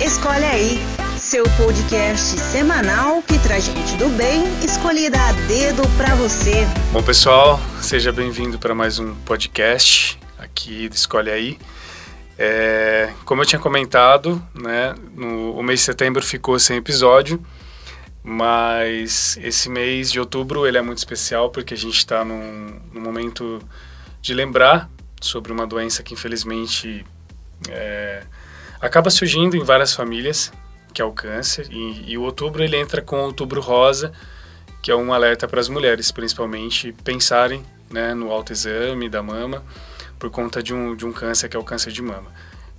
Escolhe Aí, seu podcast semanal que traz gente do bem escolhida a dedo para você. Bom, pessoal, seja bem-vindo para mais um podcast aqui do Escolhe Aí. É, como eu tinha comentado, né, no, o mês de setembro ficou sem episódio, mas esse mês de outubro ele é muito especial porque a gente está num, num momento de lembrar sobre uma doença que infelizmente é, acaba surgindo em várias famílias, que é o câncer. E, e, o outubro ele entra com o outubro rosa, que é um alerta para as mulheres, principalmente, pensarem né, no autoexame da mama por conta de um, de um câncer que é o câncer de mama.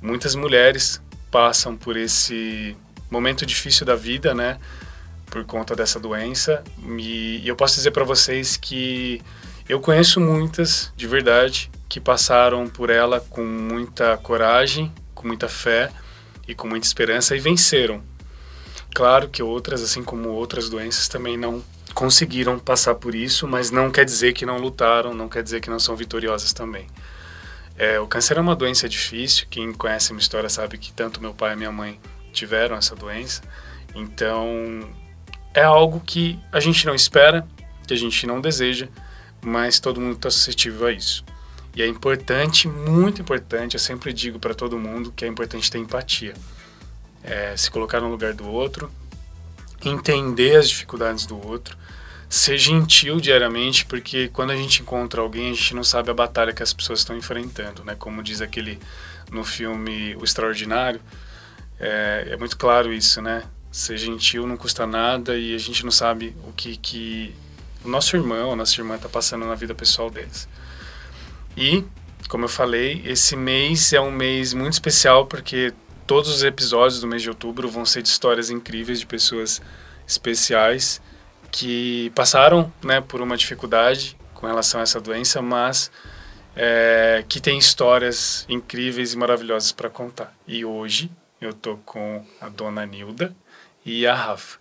Muitas mulheres passam por esse momento difícil da vida, né, por conta dessa doença. E, e eu posso dizer para vocês que eu conheço muitas, de verdade, que passaram por ela com muita coragem, com muita fé e com muita esperança e venceram. Claro que outras, assim como outras doenças, também não conseguiram passar por isso, mas não quer dizer que não lutaram, não quer dizer que não são vitoriosas também. É, o câncer é uma doença difícil. Quem conhece a minha história sabe que tanto meu pai e minha mãe tiveram essa doença. Então, é algo que a gente não espera, que a gente não deseja, mas todo mundo está suscetível a isso. E é importante, muito importante, eu sempre digo para todo mundo que é importante ter empatia. É, se colocar no lugar do outro, entender as dificuldades do outro, ser gentil diariamente, porque quando a gente encontra alguém, a gente não sabe a batalha que as pessoas estão enfrentando, né? Como diz aquele no filme O Extraordinário, é, é muito claro isso, né? Ser gentil não custa nada e a gente não sabe o que, que o nosso irmão, a nossa irmã está passando na vida pessoal deles. E, como eu falei, esse mês é um mês muito especial porque todos os episódios do mês de outubro vão ser de histórias incríveis de pessoas especiais que passaram né, por uma dificuldade com relação a essa doença, mas é, que tem histórias incríveis e maravilhosas para contar. E hoje eu tô com a dona Nilda e a Rafa.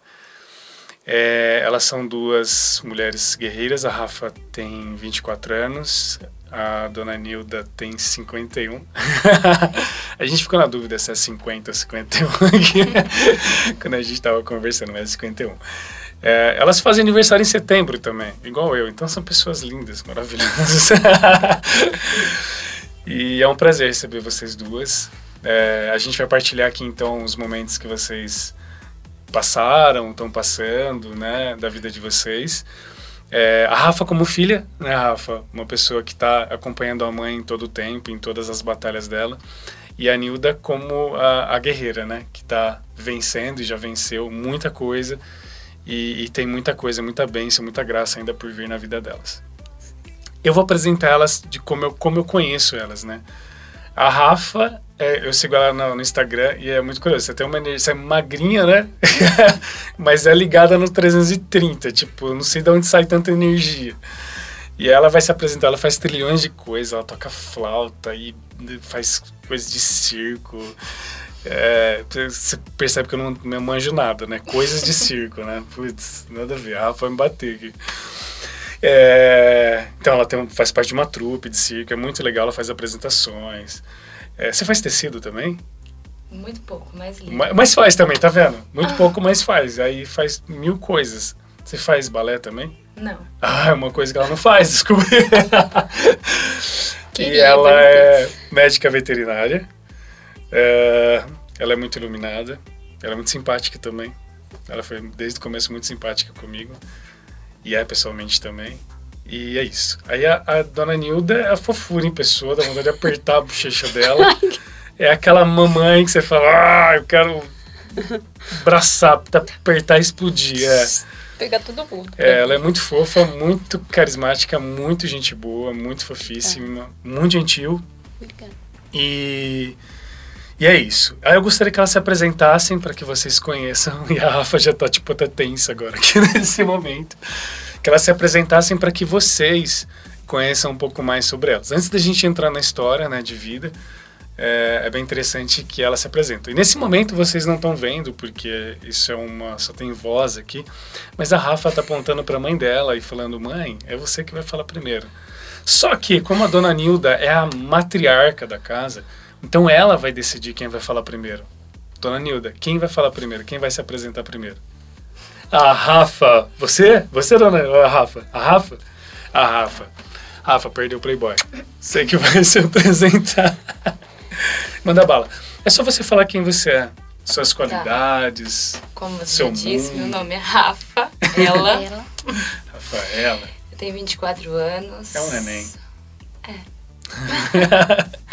É, elas são duas mulheres guerreiras. A Rafa tem 24 anos, a dona Nilda tem 51. a gente ficou na dúvida se é 50 ou 51 quando a gente estava conversando, mas é 51. É, elas fazem aniversário em setembro também, igual eu. Então são pessoas lindas, maravilhosas. e é um prazer receber vocês duas. É, a gente vai partilhar aqui então os momentos que vocês passaram, estão passando, né, da vida de vocês. É, a Rafa como filha, né, Rafa? Uma pessoa que está acompanhando a mãe em todo o tempo, em todas as batalhas dela. E a Nilda como a, a guerreira, né? Que está vencendo e já venceu muita coisa. E, e, tem muita coisa, muita bênção, muita graça ainda por vir na vida delas. Eu vou apresentar elas de como eu, como eu conheço elas, né? A Rafa, é, eu sigo ela no, no, Instagram e é muito curioso. Você tem uma energia, você é magrinha, né? Mas é ligada no 330. Tipo, não sei de onde sai tanta energia. E ela vai se apresentar, ela faz trilhões de coisas, ela toca flauta e faz coisas de circo. É, você percebe que eu não, não manjo nada, né? Coisas de circo, né? Putz, nada a ver. A Rafa vai me bater aqui. É, então ela tem, faz parte de uma trupe de circo, é muito legal, ela faz apresentações. É, você faz tecido também? Muito pouco, mas lindo. Mas, mas faz também, tá vendo? Muito ah. pouco, mas faz. Aí faz mil coisas. Você faz balé também? Não. Ah, é uma coisa que ela não faz, desculpa. e ela é médica veterinária. É, ela é muito iluminada. Ela é muito simpática também. Ela foi desde o começo muito simpática comigo e é pessoalmente também. E é isso. Aí a, a dona Nilda é a fofura em pessoa, dá vontade de apertar a bochecha dela. é aquela mamãe que você fala, ah, eu quero abraçar, apertar e explodir. É. Pegar todo mundo. É, ela é muito fofa, muito carismática, muito gente boa, muito fofíssima, é. muito gentil. Obrigada. E, e é isso. Aí eu gostaria que elas se apresentassem para que vocês conheçam. E a Rafa já tá, tipo, até tensa agora aqui nesse momento que elas se apresentassem para que vocês conheçam um pouco mais sobre elas. Antes da gente entrar na história né, de vida, é, é bem interessante que elas se apresentem. E nesse momento vocês não estão vendo, porque isso é uma. só tem voz aqui, mas a Rafa está apontando para a mãe dela e falando: mãe, é você que vai falar primeiro. Só que, como a dona Nilda é a matriarca da casa, então ela vai decidir quem vai falar primeiro. Dona Nilda, quem vai falar primeiro? Quem vai se apresentar primeiro? A Rafa. Você? Você, dona a Rafa? A Rafa? A Rafa. Rafa, perdeu o Playboy. Você que vai se apresentar. Manda bala. É só você falar quem você é. Suas tá. qualidades. Tá. Como você seu disse, mundo. meu nome é Rafa. Ela. ela. Rafaela. Eu tenho 24 anos. É um neném. É.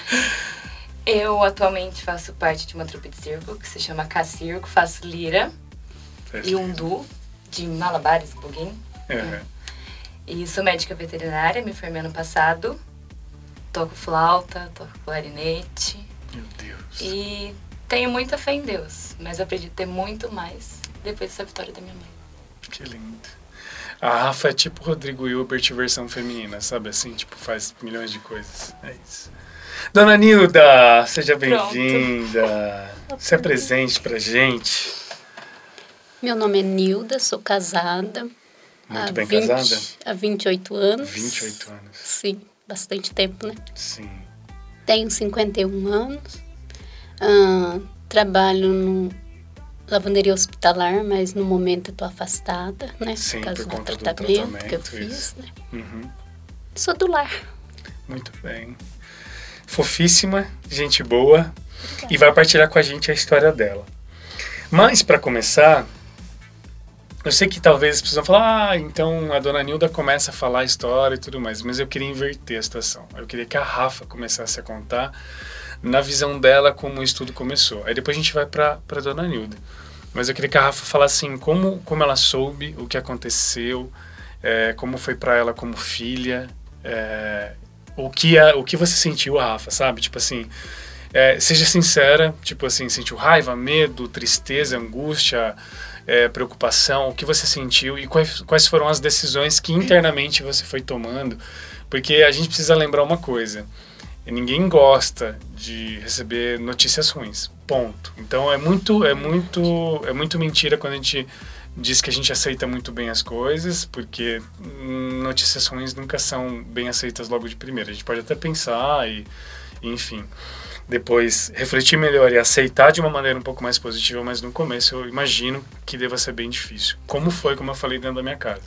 Eu atualmente faço parte de uma trupe de circo que se chama K-Circo, faço lira e um duo de malabares, buguin. Uhum. E sou médica veterinária, me formei ano passado. Toco flauta, toco clarinete. Meu Deus. E tenho muita fé em Deus, mas aprendi a ter muito mais depois dessa vitória da minha mãe. Que lindo. A Rafa é tipo Rodrigo Hilbert versão feminina, sabe assim? Tipo, faz milhões de coisas. É isso. Dona Nilda, seja bem-vinda. Se apresente pra gente. Meu nome é Nilda, sou casada. Muito bem 20, casada? Há 28 anos. 28 anos. Sim, bastante tempo, né? Sim. Tenho 51 anos. Ah, trabalho no lavanderia hospitalar, mas no momento eu tô afastada, né? Sim, por, causa por do, tratamento do, tratamento que eu fiz, isso. né? Uhum. Sou do lar. Muito bem fofíssima, gente boa, e vai partilhar com a gente a história dela. Mas, para começar, eu sei que talvez as pessoas falar, ah, então a dona Nilda começa a falar a história e tudo mais, mas eu queria inverter a situação. Eu queria que a Rafa começasse a contar na visão dela como o estudo começou. Aí depois a gente vai para a dona Nilda. Mas eu queria que a Rafa falasse assim, como, como ela soube, o que aconteceu, é, como foi para ela como filha, é, o que, é, o que você sentiu, Rafa, sabe? Tipo assim, é, seja sincera, tipo assim, sentiu raiva, medo, tristeza, angústia, é, preocupação, o que você sentiu e quais, quais foram as decisões que internamente você foi tomando, porque a gente precisa lembrar uma coisa, ninguém gosta de receber notícias ruins, ponto. Então é muito, é muito, é muito mentira quando a gente diz que a gente aceita muito bem as coisas, porque notícias ruins nunca são bem aceitas logo de primeira. A gente pode até pensar e, enfim, depois refletir melhor e aceitar de uma maneira um pouco mais positiva, mas no começo eu imagino que deva ser bem difícil. Como foi, como eu falei dentro da minha casa.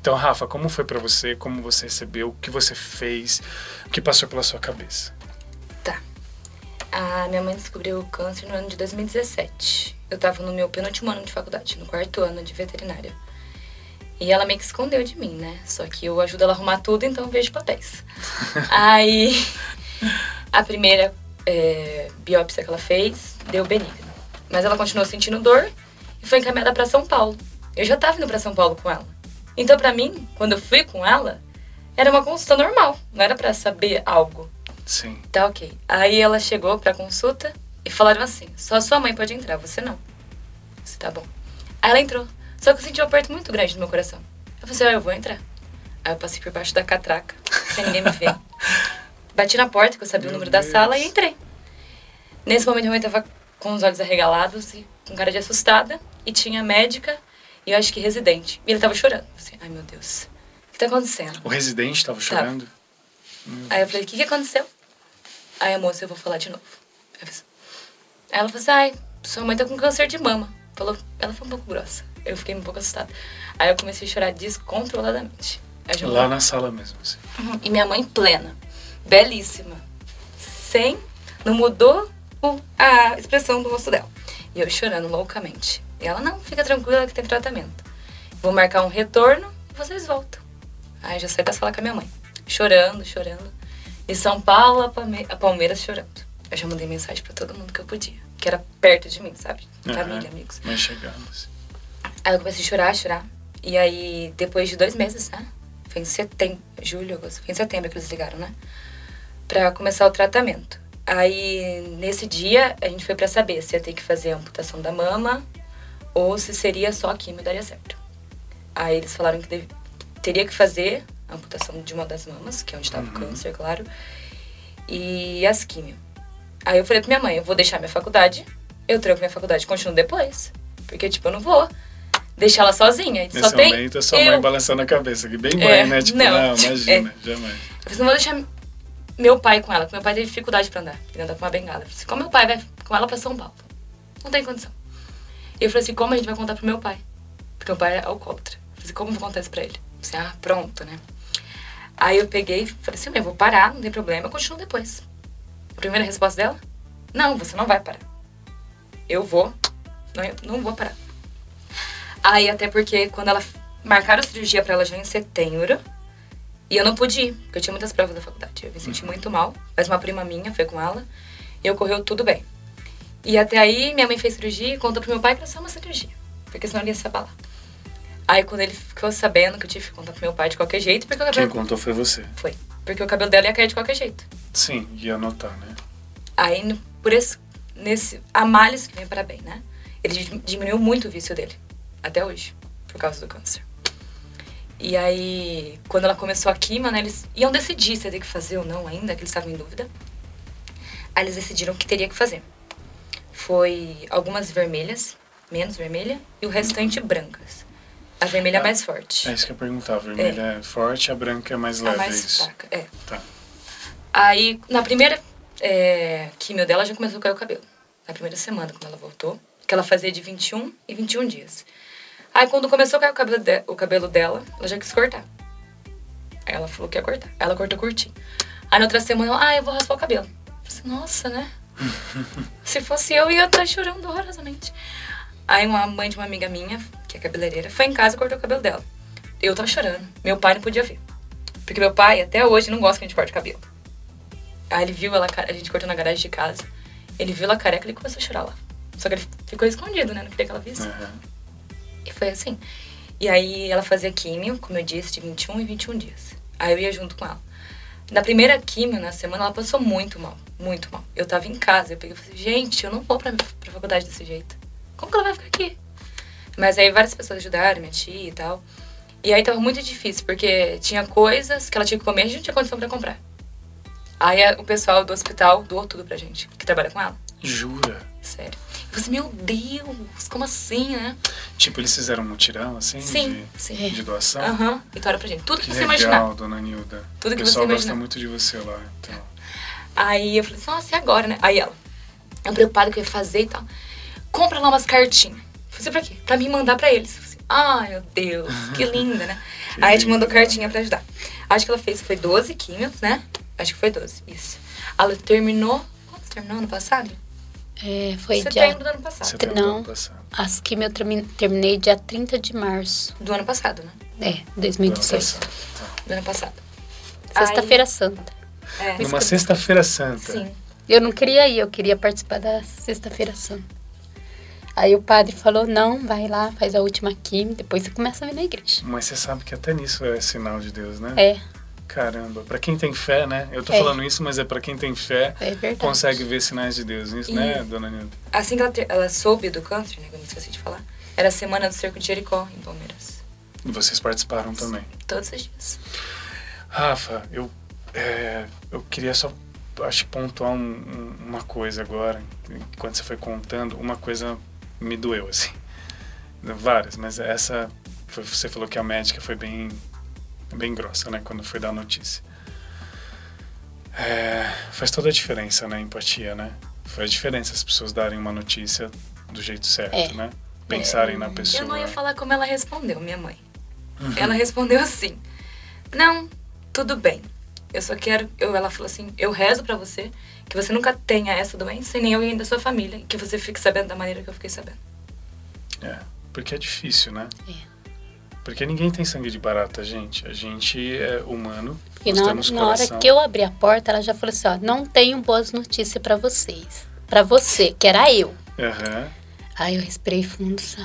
Então, Rafa, como foi para você? Como você recebeu? O que você fez? O que passou pela sua cabeça? Tá. A minha mãe descobriu o câncer no ano de 2017 eu tava no meu penúltimo ano de faculdade, no quarto ano de veterinária. E ela meio que escondeu de mim, né? Só que eu ajudo ela a arrumar tudo, então eu vejo papéis. Aí, a primeira é, biópsia que ela fez deu benigna. Mas ela continuou sentindo dor e foi encaminhada para São Paulo. Eu já tava indo para São Paulo com ela. Então, para mim, quando eu fui com ela, era uma consulta normal, não era para saber algo. Sim. Tá ok. Aí ela chegou pra consulta, e falaram assim: só sua mãe pode entrar, você não. Você tá bom. Aí ela entrou. Só que eu senti um aperto muito grande no meu coração. Eu falei: ah, eu vou entrar. Aí eu passei por baixo da catraca, sem ninguém me ver. Bati na porta, que eu sabia meu o número Deus. da sala, e entrei. Nesse momento, minha mãe tava com os olhos arregalados e com cara de assustada. E tinha médica e eu acho que residente. E ele tava chorando. Assim, ai meu Deus, o que tá acontecendo? O residente tava chorando? Tava. Aí eu falei, o que, que aconteceu? Aí a moça, eu vou falar de novo. Aí ela falou assim, ai, sua mãe tá com câncer de mama. Falou, ela foi um pouco grossa. Eu fiquei um pouco assustada. Aí eu comecei a chorar descontroladamente. Lá na sala mesmo, assim. Uhum. E minha mãe plena, belíssima. Sem, não mudou a expressão do rosto dela. E eu chorando loucamente. E ela, não, fica tranquila que tem tratamento. Vou marcar um retorno e vocês voltam. Aí já saí da sala com a minha mãe. Chorando, chorando. E São Paulo a Palmeiras chorando eu já mandei mensagem para todo mundo que eu podia. Que era perto de mim, sabe? Família, amigos. Mas chegando, assim. Aí eu comecei a chorar, chorar. E aí, depois de dois meses, né? Foi em setembro, julho, agosto. Foi em setembro que eles ligaram, né? Pra começar o tratamento. Aí, nesse dia, a gente foi para saber se ia ter que fazer a amputação da mama ou se seria só quimio daria certo. Aí eles falaram que deve, teria que fazer a amputação de uma das mamas, que é onde estava uhum. o câncer, claro, e as quimio. Aí eu falei pra minha mãe, eu vou deixar minha faculdade, eu tranco minha faculdade e continuo depois. Porque, tipo, eu não vou deixar ela sozinha. Nesse só tem momento é sua eu... mãe balançando a cabeça, que bem mãe, é, né? Tipo, não, não imagina, é. jamais. Eu falei, não vou deixar meu pai com ela, porque meu pai teve dificuldade pra andar. Ele anda com uma bengala. Eu falei, como meu pai vai com ela pra São Paulo? não tem condição. E eu falei assim, como a gente vai contar pro meu pai? Porque meu pai é alcoólatra. Eu falei assim, como vou contar isso pra ele? Eu falei assim, ah, pronto, né? Aí eu peguei e falei assim, eu vou parar, não tem problema, eu continuo depois. A primeira resposta dela, não, você não vai parar. Eu vou, não, eu não vou parar. Aí até porque quando ela marcaram a cirurgia pra ela já em setembro, e eu não pude ir, porque eu tinha muitas provas da faculdade. Eu me senti muito mal, mas uma prima minha foi com ela, e ocorreu tudo bem. E até aí minha mãe fez cirurgia e contou pro meu pai que era só uma cirurgia, porque senão ele ia se abalar. Aí quando ele ficou sabendo que eu tive que contar pro meu pai de qualquer jeito, porque o Quem cabelo... contou foi você. Foi. Porque o cabelo dela ia cair de qualquer jeito. Sim, ia anotar, né? Aí, no- por esse, nesse, a males que vem para bem, né? Ele di- diminuiu muito o vício dele, até hoje, por causa do câncer. E aí, quando ela começou a quimio, né, eles iam decidir se ia ter que fazer ou não ainda, que eles estavam em dúvida. Aí eles decidiram que teria que fazer. Foi algumas vermelhas, menos vermelha, e o restante brancas. A vermelha é Ah, mais forte. É isso que eu ia perguntar. A vermelha é, forte, a branca é mais a leve, é mais isso. fraca, é. Tá. Aí, na primeira é, quimio dela, já começou a cair o cabelo. Na primeira semana, quando ela voltou. Que ela fazia de 21 e 21 dias. Aí, quando começou a cair o cabelo, de- o cabelo dela, ela já quis cortar. Aí ela falou que ia cortar. Ela cortou curtinho. Aí, na outra semana, ela, ah, eu vou raspar o cabelo. Eu falei assim, nossa, né? Se fosse eu, ia estar chorando horrorosamente. Aí, uma mãe de uma amiga minha, que é cabeleireira, foi em casa e cortou o cabelo dela. Eu tava chorando. Meu pai não podia ver. Porque meu pai, até hoje, não gosta que a gente corte o cabelo. Aí ele viu ela, a gente cortou na garagem de casa. Ele viu ela careca e ele começou a chorar lá. Só que ele ficou escondido, né? Não queria que ela visse. Aham. E foi assim. E aí ela fazia químio, como eu disse, de 21 e 21 dias. Aí eu ia junto com ela. Na primeira químio, na semana, ela passou muito mal. Muito mal. Eu tava em casa, eu peguei e falei, gente, eu não vou pra, pra faculdade desse jeito. Como que ela vai ficar aqui? Mas aí várias pessoas ajudaram, minha tia e tal. E aí tava muito difícil, porque tinha coisas que ela tinha que comer e a gente não tinha condição pra comprar. Aí o pessoal do hospital doou tudo pra gente, que trabalha com ela. Jura? Sério. Falei, meu Deus, como assim, né? Tipo, eles fizeram um mutirão, assim? Sim, de, sim. de doação? Aham, Vitória pra gente. Tudo que, Que você legal, imaginar. dona Nilda. Tudo que o você pessoal gosta imaginar. muito de você lá, então. Aí eu falei assim, nossa, e agora, né? Aí ela, eu preocupada que eu ia fazer e tal. Compra lá umas cartinhas. Falei assim, pra quê? Pra mim mandar pra eles. Falei assim, ai, meu Deus, que linda, né? Que Aí a gente mandou cartinha pra ajudar. Acho que ela fez, foi 12 químios, né? Acho que foi 12, isso. Ela terminou, quando terminou? Ano passado? É, foi Setembro dia. do ano passado. Setembro Não. do ano passado. As quimio eu termi- terminei dia 30 de março. Do ano passado, né? É, Do ano 2018. passado. Tá. Do ano passado. Sexta-feira Santa. É, Numa sexta-feira santa. sim. Eu não queria ir, eu queria participar da Sexta-feira Santa. Aí o padre falou: não, vai lá, faz a última quimio, depois você começa a vir na igreja. Mas você sabe que até nisso é sinal de Deus, né? É, Caramba, pra quem tem fé, né? Eu tô É. falando isso, mas é pra quem tem fé, é consegue ver sinais de Deus. Isso, E- né, dona Nilda? Assim que ela, ter- ela soube do câncer, né? Que eu não esqueci de falar. Era a semana do cerco de Jericó, em Palmeiras. E vocês participaram também. Todos os dias. Rafa, eu, é, eu queria só, acho pontuar um- um- uma coisa agora. Quando você foi contando, uma coisa me doeu, assim. Várias, mas essa, foi- você falou que a médica foi bem, bem grossa, né, quando foi dar a notícia. É, faz toda a diferença, né, empatia, né? Faz diferença as pessoas darem uma notícia do jeito certo, É. né? Pensarem na pessoa. Eu não ia falar como ela respondeu, minha mãe. Uhum. Ela respondeu assim: Não, tudo bem. Eu só quero. Eu, ela falou assim: Eu rezo pra você que você nunca tenha essa doença e nem alguém da sua família. E que você fique sabendo da maneira que eu fiquei sabendo. É, porque é difícil, né? É. Porque ninguém tem sangue de barata, gente. A gente é humano, E na, na hora que eu abri a porta, ela já falou assim: ó, não tenho boas notícias pra vocês. Pra você, que era eu. Aham. Aí eu respirei fundo, sai.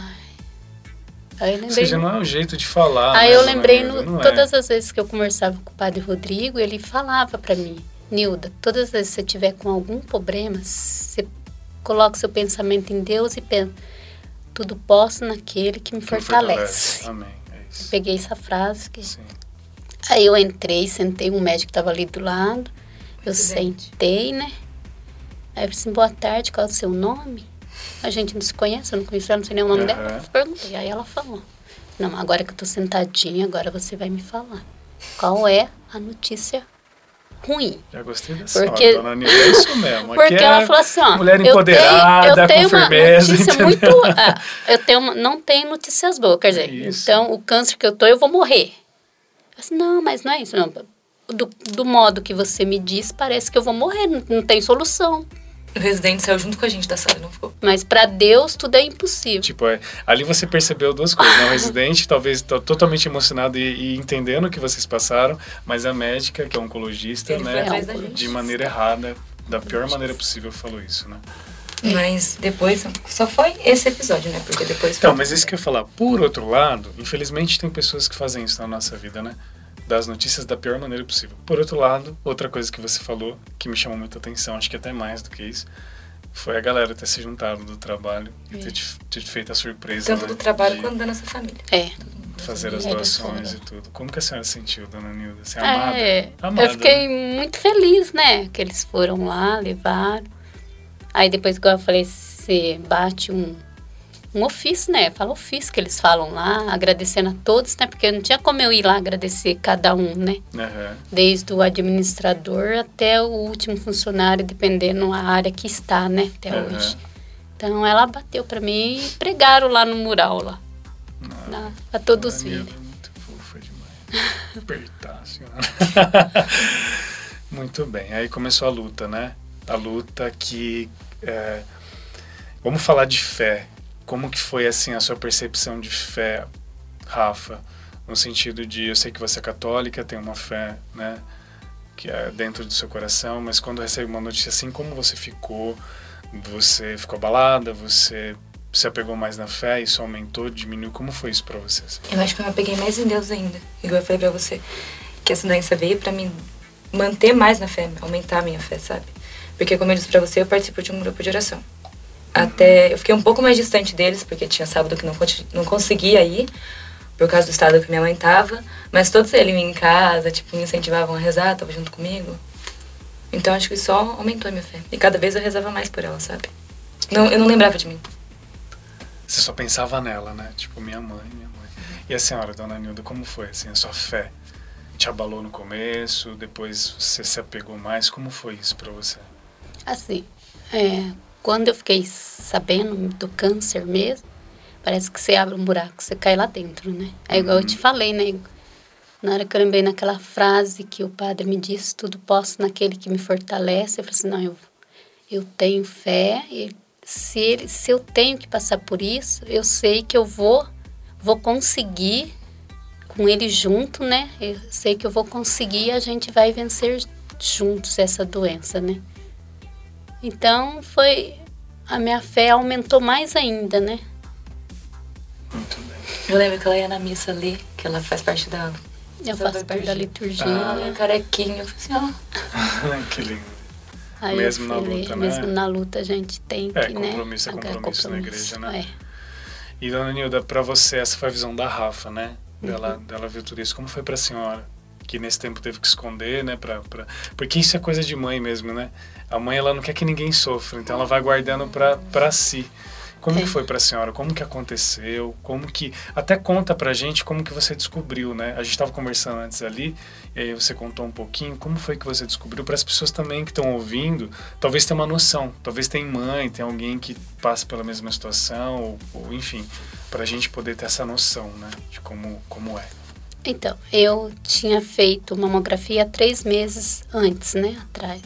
Aí eu Ou lembrei. seja, não é um jeito de falar. Aí né, eu dona lembrei, Nilda? no- Não é. todas as vezes que eu conversava com o padre Rodrigo, ele falava pra mim, Nilda, todas as vezes que você tiver com algum problema, você coloca seu pensamento em Deus e pensa, tudo posso naquele que me Que fortalece. Amém. Isso. Peguei essa frase. Que... Sim. Aí eu entrei, sentei, um médico estava ali do lado, eu Presidente. sentei, né? Aí eu falei assim, boa tarde, qual é o seu nome? A gente não se conhece, eu não conheço ela, não sei nem o nome Aham. dela. Eu perguntei, aí ela falou, não, agora que eu tô sentadinha, agora você vai me falar. Qual é a notícia ruim. Já gostei dessa Porque- hora, dona Nilda. É isso mesmo. Porque ela é falou assim, ó. mulher eu tenho- empoderada, eu tenho, com uma firmeza, notícia entendeu? muito. ah, eu tenho uma, não tenho notícias boas, quer dizer, Isso. então o câncer que eu tô, eu vou morrer. Eu disse, não, mas não é isso, não. Do, do modo que você me diz, parece que eu vou morrer, não, não tem solução. O residente saiu junto com a gente da sala, não ficou? Mas para Deus tudo é impossível. Tipo, é, ali você percebeu duas coisas. Né? O residente, talvez to- totalmente emocionado e, e entendendo o que vocês passaram, mas a médica, que é oncologista, Ele foi né, atrás da de gente. de maneira errada, da pior maneira possível, falou isso, né? Mas depois, só foi esse episódio, né? Porque depois Então, mas isso que eu ia falar. Por outro lado, infelizmente tem pessoas que fazem isso na nossa vida, né? Das notícias da pior maneira possível. Por outro lado, outra coisa que você falou, que me chamou muita atenção, acho que até mais do que isso, foi a galera ter se juntado do trabalho e ter te, ter te feito a surpresa. Tanto né? do trabalho de quanto da nossa família. É. fazer as É, doações e tudo. Como que a senhora se sentiu, dona Nilda? Você é amada? É, amada eu fiquei muito feliz, né? Que eles foram lá, levaram. Aí depois, igual eu falei, você bate um, um ofício, né? Fala ofício que eles falam lá, agradecendo a todos, né? Porque não tinha como eu ir lá agradecer cada um, né? Aham. Desde o administrador até o último funcionário, dependendo da área que está, né? Até Aham. hoje. Então ela bateu pra mim e pregaram lá no mural lá. Não. lá pra todos é muito fofa demais. Apertar, senhora. muito bem. Aí começou a luta, né? A luta que... é, Vamos falar de fé. Como que foi, assim, a sua percepção de fé, Rafa? No sentido de, eu sei que você é católica, tem uma fé, né? Que é dentro do seu coração, mas quando recebe uma notícia assim, como você ficou? Você ficou abalada? Você se apegou mais na fé? Isso aumentou, diminuiu? Como foi isso pra você? assim? Eu acho que eu me apeguei mais em Deus ainda. Igual eu falei pra você. Que essa doença veio pra me manter mais na fé, aumentar a minha fé, sabe? Porque, como eu disse pra você, eu participo de um grupo de oração. Até eu fiquei um pouco mais distante deles, porque tinha sábado que não, não conseguia ir, por causa do estado que minha mãe tava. Mas todos eles iam em casa, tipo, me incentivavam a rezar, tava junto comigo. Então acho que só aumentou a minha fé. E cada vez eu rezava mais por ela, sabe? Não, eu não lembrava de mim. Você só pensava nela, né? Tipo, minha mãe, minha mãe. E a senhora, dona Nilda, como foi, assim, a sua fé? Te abalou no começo, depois você se apegou mais? Como foi isso pra você? Assim, é, quando eu fiquei sabendo do câncer mesmo, parece que você abre um buraco, você cai lá dentro, né? É igual eu te falei, né? Na hora que eu lembrei naquela frase que o padre me disse, tudo posso naquele que me fortalece, eu falei assim, não, eu, eu tenho fé, e se, ele, se eu tenho que passar por isso, eu sei que eu vou, vou conseguir com ele junto, né? Eu sei que eu vou conseguir e a gente vai vencer juntos essa doença, né? Então foi a minha fé aumentou mais ainda, né? Muito bem. Eu lembro que ela ia na missa ali, que ela faz parte da. Eu Da faço parte da liturgia. Ah. É. Eu falei assim, ó. que lindo. Aí mesmo na luta, né? mesmo na luta a gente tem É, que, né? compromisso é compromisso na igreja, né? É. E, dona Nilda, pra você, essa foi a visão da Rafa, né? Uhum. Dela, dela viu tudo isso. Como foi pra senhora? Que nesse tempo teve que esconder, né? Pra, pra... Porque isso é coisa de mãe mesmo, né? A mãe, ela não quer que ninguém sofra, então ela vai guardando pra, pra si. Como que É. foi pra senhora? Como que aconteceu? Como que... Até conta pra gente como que você descobriu, né? A gente tava conversando antes ali, e aí você contou um pouquinho. Como foi que você descobriu? Para as pessoas também que estão ouvindo, talvez tenha uma noção. Talvez tem mãe, tem alguém que passa pela mesma situação, ou, ou enfim, pra gente poder ter essa noção, né? De como, como é. Então, eu tinha feito mamografia três meses antes, né? Atrás.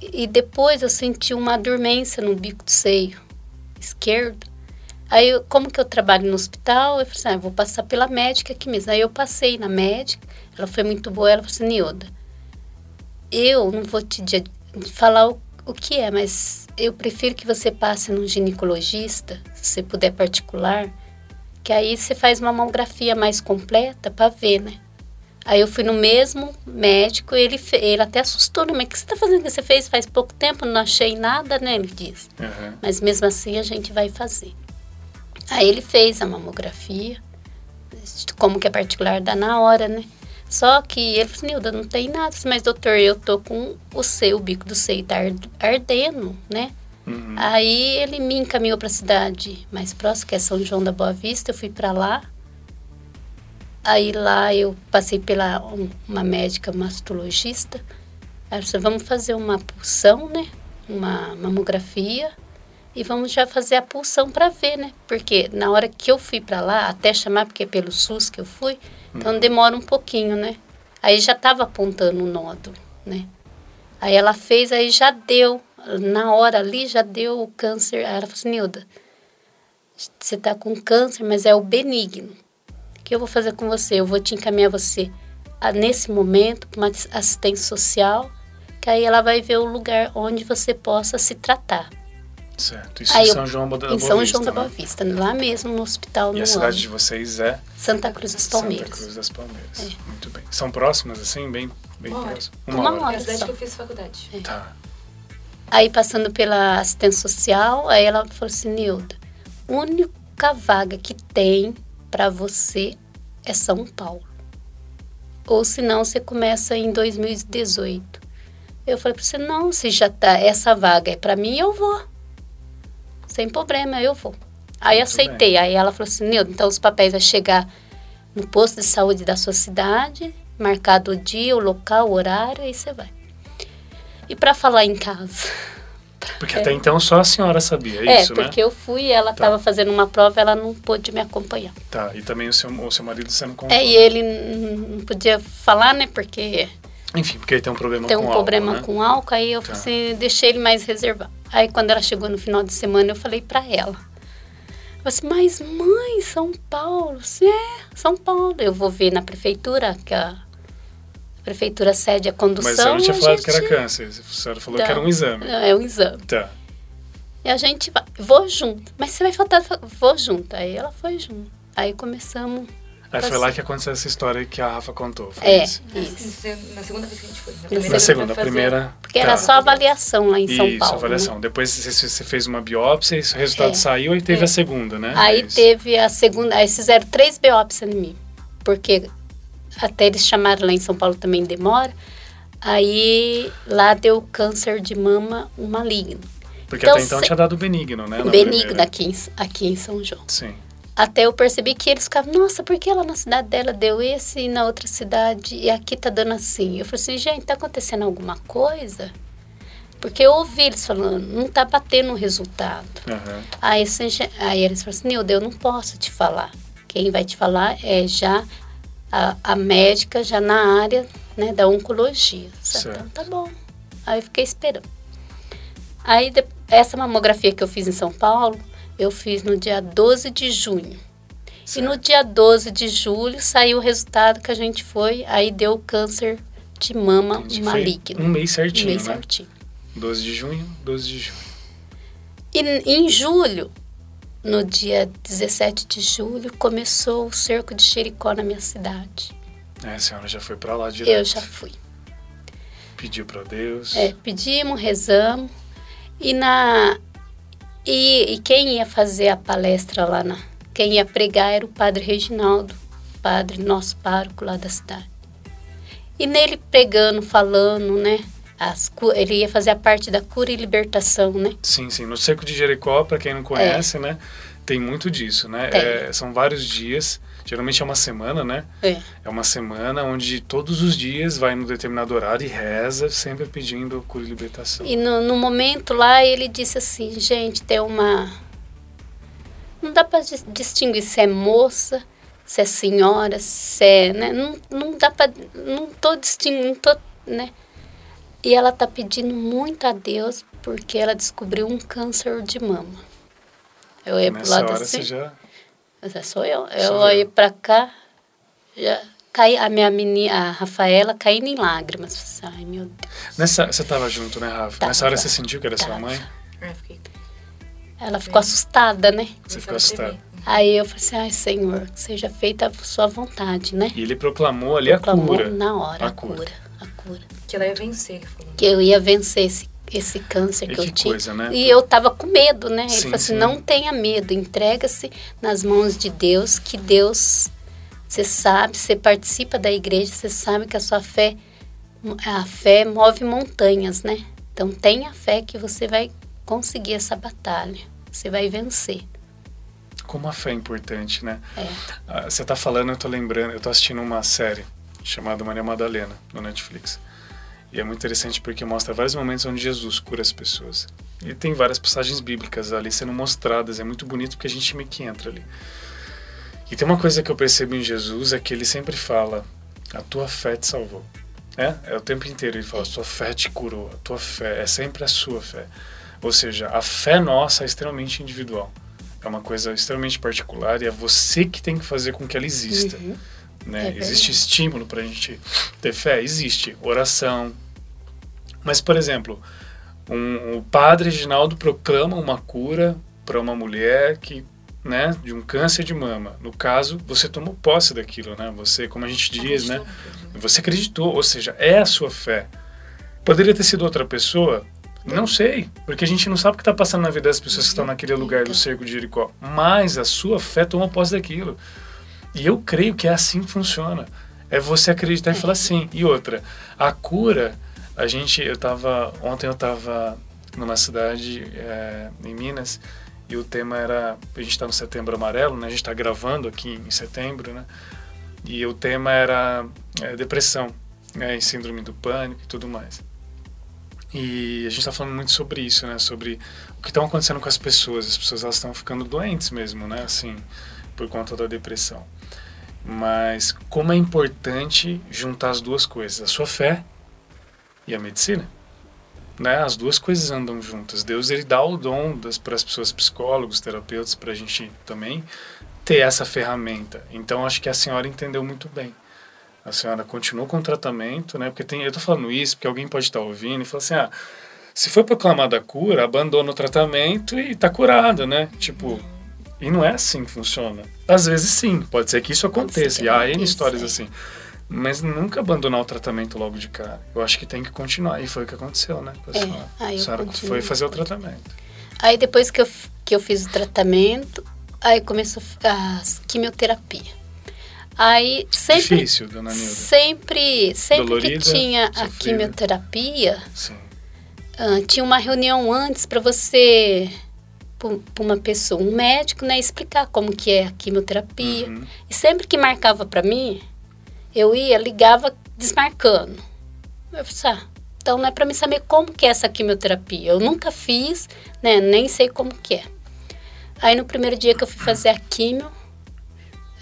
E depois eu senti uma dormência no bico do seio esquerdo. Aí, eu- como que eu trabalho no hospital, eu falei assim, ah, eu vou passar pela médica aqui mesmo. Aí eu passei na médica, ela foi muito boa, ela falou assim, Nilda, eu não vou te falar o, o que é, mas eu prefiro que você passe num ginecologista, se você puder particular, que aí você faz uma mamografia mais completa para ver, né? Aí eu fui no mesmo médico, ele, fe- ele até assustou, né? Mas o que você tá fazendo que você fez faz pouco tempo? Não achei nada, né? Ele disse. Aham. Mas mesmo assim a gente vai fazer. Aí ele fez a mamografia, como que é particular, dá na hora, né? Só que ele falou assim, Nilda, não tem nada. Mas doutor, eu tô com o seio, o bico do seio tá ard- ardendo, né? Uhum. Aí ele me encaminhou para a cidade mais próxima, que é São João da Boa Vista. Eu fui para lá. Aí lá eu passei pela um- uma médica mastologista. Ela disse, vamos fazer uma pulsão, né? Uma mamografia. E vamos já fazer a pulsão para ver, né? Porque na hora que eu fui para lá, até chamar, porque é pelo SUS que eu fui, então demora um pouquinho, né? Aí já estava apontando o nódulo, né? Aí ela fez, aí já deu. Na hora ali já deu o câncer. Ela falou assim, Nilda, você está com câncer, mas é o benigno. O que eu vou fazer com você? Eu vou te encaminhar você a, nesse momento para uma assistência social, que aí ela vai ver o lugar onde você possa se tratar. Certo. Isso Aí em eu- São João da em Boa São Vista, João da né? Boa Vista, lá mesmo no hospital E no a cidade ano. de vocês é Santa Cruz Santa Palmeiras. Cruz das Palmeiras. Muito bem. São próximas, assim, bem, bem Uma hora. próximas? Uma É hora. a cidade que eu fiz faculdade. Tá. Aí passando pela assistência social, aí ela falou assim, Nilda, única vaga que tem para você é São Paulo. Ou senão você começa em 2018. Eu falei para você, não, se já tá, essa vaga é para mim, eu vou. Sem problema, eu vou. Aí Muito aceitei. Aí ela falou assim, Nilda, então os papéis vão chegar no posto de saúde da sua cidade, marcado o dia, o local, o horário, aí você vai. E para falar em casa? Porque até então só a senhora sabia É, isso, né? porque eu fui e ela Tá. estava fazendo uma prova, ela não pôde me acompanhar. Tá, e também o seu, o seu marido não contou. É, e ele n- não podia falar, né? Porque Enfim, porque ele tem um problema tem com um álcool, problema né? com álcool, aí eu Tá. assim, deixei ele mais reservado. Aí quando ela chegou no final de semana, eu falei pra ela. Eu falei assim, mas mãe, São Paulo, é, São Paulo. Eu vou ver na prefeitura, que a prefeitura cede a condução. Mas a senhora tinha falado que era gente câncer. A senhora falou que era um exame. É um exame. Tá. E a gente vai, vou junto. Mas você vai faltar, vou junto. Aí ela foi junto. Aí começamos. Aí foi lá que aconteceu essa história que a Rafa contou. Foi É, isso. isso. Na segunda vez que a gente foi. Na primeira Na segunda, a fazer- primeira. Porque tá. era só avaliação lá em São Isso, Paulo. avaliação. né? Depois você, fez uma biópsia e o resultado É. saiu e teve É. a segunda, né? Aí É isso. teve a segunda. Aí fizeram três biópsias em mim. Porque até eles chamaram lá em São Paulo também demora. Aí lá deu câncer de mama um maligno. Porque então, até então se- tinha dado benigno, né? Benigno aqui em, aqui em São João. Sim. Até eu percebi que eles ficavam, nossa, por que lá na cidade dela deu esse e na outra cidade e aqui tá dando assim? Eu falei assim, gente, tá acontecendo alguma coisa? Porque eu ouvi eles falando, não tá batendo o resultado. Aham. Aí, assim, aí eles falaram assim, Nilda, eu não posso te falar. Quem vai te falar é já a, a médica, já na área né, da oncologia. Certo. Então, tá bom. Aí eu fiquei esperando. Aí, de- essa mamografia que eu fiz em São Paulo, eu fiz no dia 12 de junho. E no Certo. dia 12 de julho saiu o resultado que a gente foi, aí deu câncer de mama Entendi. maligno. Um mês certinho, Um mês né? certinho. 12 de junho, 12 de junho. E em julho, no dia 17 de julho, começou o cerco de Jericó na minha cidade. É, a senhora já foi pra lá direto. Eu já fui. Pediu pra Deus. É, pedimos, rezamos. E na e, e quem ia fazer a palestra lá na quem ia pregar era o padre Reginaldo, padre nosso pároco lá da cidade. E nele pregando, falando, né? As, ele ia fazer a parte da cura e libertação, né? Sim, sim. No Cerco de Jericó, pra quem não conhece, né? Tem muito disso, né? É. É, são vários dias. Geralmente é uma semana, né? É. É uma semana onde todos os dias vai num determinado horário e reza, sempre pedindo cura e libertação. E no, no momento lá ele disse assim, gente, tem uma. Não dá para distinguir se é moça, se é senhora, se é. Né? Não, não dá para. Não tô distinguindo, não tô, né? E ela tá pedindo muito a Deus porque ela descobriu um câncer de mama. Eu olhei pro Nessa lado hora assim. você já. Essa sou eu. Eu olhei eu. pra cá, já caí, a minha menina, a Rafaela, caindo em lágrimas. Ai, meu Deus. Nessa, você tava junto, né, Rafa? Tava. Nessa hora você sentiu que era sua Tava. mãe? Eu fiquei. Ela ficou assustada, né? Você ficou a assustada. Aí eu falei assim, ai Senhor, que seja feita a sua vontade, né? E ele proclamou ali a Proclamou cura. na hora, A a cura. cura, Que ela ia vencer, falou. Que eu ia vencer esse, esse câncer E que, eu tinha. coisa, né? E eu tava com medo, né? Ele Sim, falou assim, sim. não tenha medo, entrega-se nas mãos de Deus, que Deus, você sabe, você participa da igreja, você sabe que a sua fé, a fé move montanhas, né? Então tenha fé que você vai conseguir essa batalha, você vai vencer. como a fé é importante, né? É. Ah, Você tá falando, eu tô lembrando, eu tô assistindo uma série chamada Maria Madalena, no Netflix. E é muito interessante porque mostra vários momentos onde Jesus cura as pessoas. E tem várias passagens bíblicas ali sendo mostradas, é muito bonito porque a gente meio que entra ali. E tem uma coisa que eu percebo em Jesus é que ele sempre fala: a tua fé te salvou. É, é o tempo inteiro ele fala: a tua fé te curou, a tua fé, é sempre a sua fé. Ou seja, a fé nossa é extremamente individual. É uma coisa extremamente particular e é você que tem que fazer com que ela exista. Uhum. Né? É existe estímulo para a gente ter fé? Existe. Oração. Mas, por exemplo, um, o padre Reginaldo proclama uma cura para uma mulher que, né, de um câncer de mama. No caso, você tomou posse daquilo, né? Você, como a gente diz, né? Você acreditou, ou seja, é a sua fé. Poderia ter sido outra pessoa? Não sei, porque a gente não sabe o que está passando na vida das pessoas que estão naquele lugar do cerco de Jericó. Mas a sua fé tomou posse daquilo. E eu creio que é assim que funciona. É você acreditar e falar sim. E outra, a cura, a gente, eu tava, ontem eu tava numa cidade é, em Minas e o tema era, a gente está no Setembro Amarelo, né? A gente está gravando aqui em setembro, né? E o tema era é, depressão, né? E síndrome do pânico e tudo mais. E a gente está falando muito sobre isso, né? Sobre o que estão acontecendo com as pessoas. As pessoas elas estão ficando doentes mesmo, né? Assim, por conta da depressão. Mas como é importante juntar as duas coisas, a sua fé e a medicina. Né? As duas coisas andam juntas. Deus ele dá o dom para as pessoas, psicólogos, terapeutas, para a gente também ter essa ferramenta. Então acho que a senhora entendeu muito bem. A senhora continuou com o tratamento, né? Porque tem, eu tô falando isso porque alguém pode estar ouvindo e falar assim, ah, se foi proclamada a cura, abandona o tratamento e tá curado, né? Tipo, e não é assim que funciona. Às vezes sim, pode ser que isso aconteça. E há N histórias assim. Mas nunca abandonar o tratamento logo de cara. Eu acho que tem que continuar. E foi o que aconteceu, né? com a senhora. a senhora foi fazer o tratamento. Aí depois que eu, que eu fiz o tratamento, aí começou a quimioterapia. Aí sempre, Difícil, dona Nilda. sempre, sempre Dolorida, que tinha a sofrida. quimioterapia, Sim. ah, tinha uma reunião antes para você, para uma pessoa, um médico, né, explicar como que é a quimioterapia. Uhum. E sempre que marcava para mim, eu ia, ligava desmarcando. Eu falei, ah, então não é para mim saber como que é essa quimioterapia. Eu nunca fiz, né, nem sei como que é. Aí no primeiro dia que eu fui fazer a quimio,